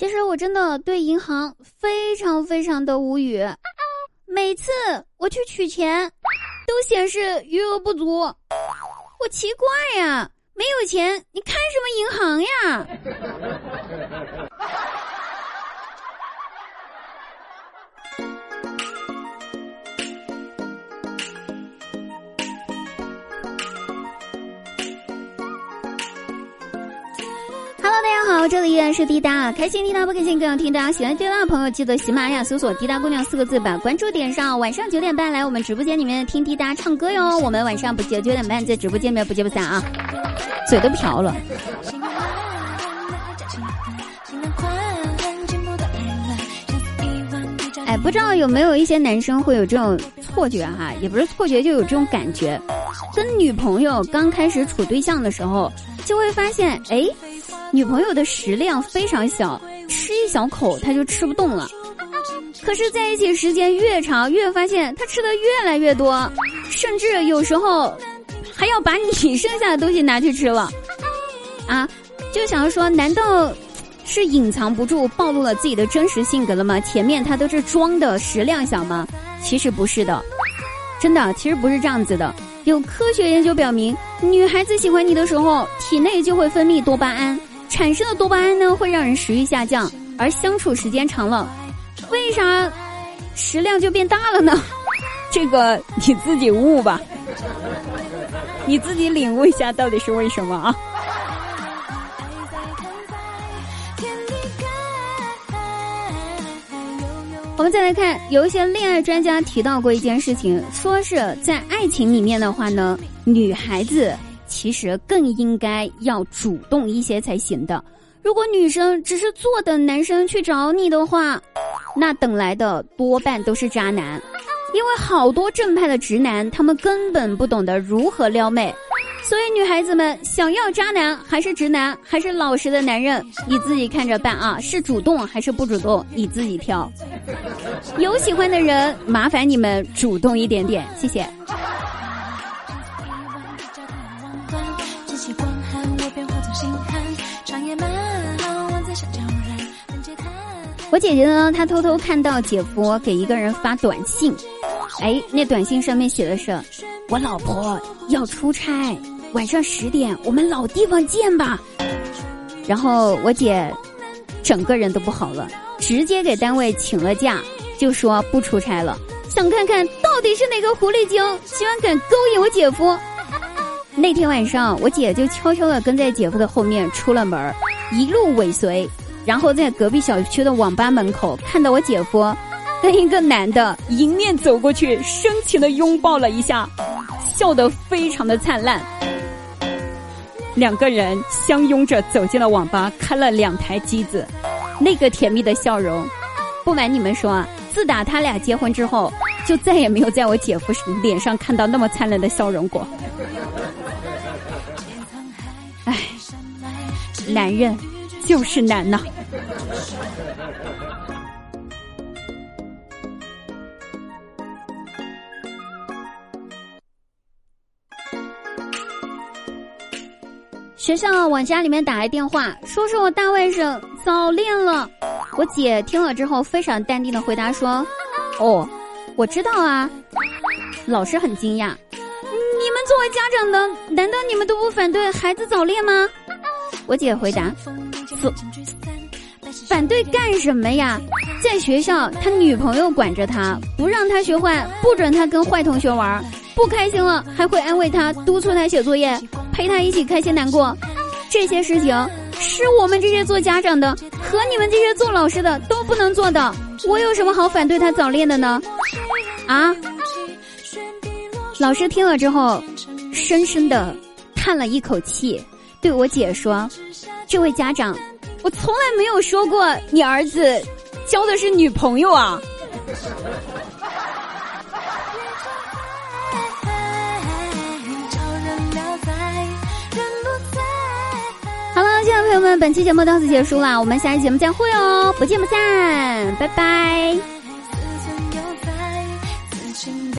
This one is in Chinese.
其实我真的对银行非常非常的无语，每次我去取钱，都显示余额不足。我奇怪呀，没有钱，你开什么银行呀？Hello，大家好，这里依然是滴答，开心滴答不开心更要听。大家喜欢滴答的朋友，记得喜马拉雅搜索“滴答姑娘”四个字，把关注点上。晚上九点半来我们直播间里面听滴答唱歌哟。我们晚上不九九点半在直播间里面不见不散啊！嘴都瓢了。哎，不知道有没有一些男生会有这种错觉哈？也不是错觉，就有这种感觉，跟女朋友刚开始处对象的时候，就会发现，哎。女朋友的食量非常小，吃一小口她就吃不动了。可是在一起时间越长，越发现她吃的越来越多，甚至有时候还要把你剩下的东西拿去吃了。啊，就想要说，难道是隐藏不住暴露了自己的真实性格了吗？前面他都是装的食量小吗？其实不是的，真的，其实不是这样子的。有科学研究表明，女孩子喜欢你的时候，体内就会分泌多巴胺。产生的多巴胺呢，会让人食欲下降，而相处时间长了，为啥食量就变大了呢？这个你自己悟吧，你自己领悟一下到底是为什么啊？我们再来看，有一些恋爱专家提到过一件事情，说是在爱情里面的话呢，女孩子。其实更应该要主动一些才行的。如果女生只是坐等男生去找你的话，那等来的多半都是渣男。因为好多正派的直男，他们根本不懂得如何撩妹。所以女孩子们想要渣男还是直男还是老实的男人，你自己看着办啊！是主动还是不主动，你自己挑。有喜欢的人，麻烦你们主动一点点，谢谢。我便化作星汉。我姐姐呢，她偷偷看到姐夫给一个人发短信，哎，那短信上面写的是：“我老婆要出差，晚上十点我们老地方见吧。”然后我姐整个人都不好了，直接给单位请了假，就说不出差了，想看看到底是哪个狐狸精喜欢敢勾引我姐夫。那天晚上，我姐就悄悄的跟在姐夫的后面出了门，一路尾随。然后在隔壁小区的网吧门口看到我姐夫跟一个男的迎面走过去，深情的拥抱了一下，笑得非常的灿烂。两个人相拥着走进了网吧，开了两台机子，那个甜蜜的笑容，不瞒你们说啊，自打他俩结婚之后，就再也没有在我姐夫脸上看到那么灿烂的笑容过。男人。就是难呐！学校往家里面打来电话，说是我大外甥早恋了。我姐听了之后，非常淡定的回答说：“哦，我知道啊。”老师很惊讶：“你们作为家长的，难道你们都不反对孩子早恋吗？”我姐回答。反对干什么呀？在学校，他女朋友管着他，不让他学坏，不准他跟坏同学玩。不开心了，还会安慰他，督促他写作业，陪他一起开心难过。这些事情是我们这些做家长的和你们这些做老师的都不能做的。我有什么好反对他早恋的呢？啊！老师听了之后，深深的叹了一口气，对我姐说。这位家长，我从来没有说过你儿子交的是女朋友啊！好了，亲爱的朋友们，本期节目到此结束了，我们下期节目再会哦，不见不散，拜拜。